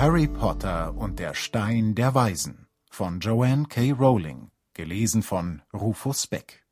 Harry Potter und der Stein der Weisen von Joanne K. Rowling, gelesen von Rufus Beck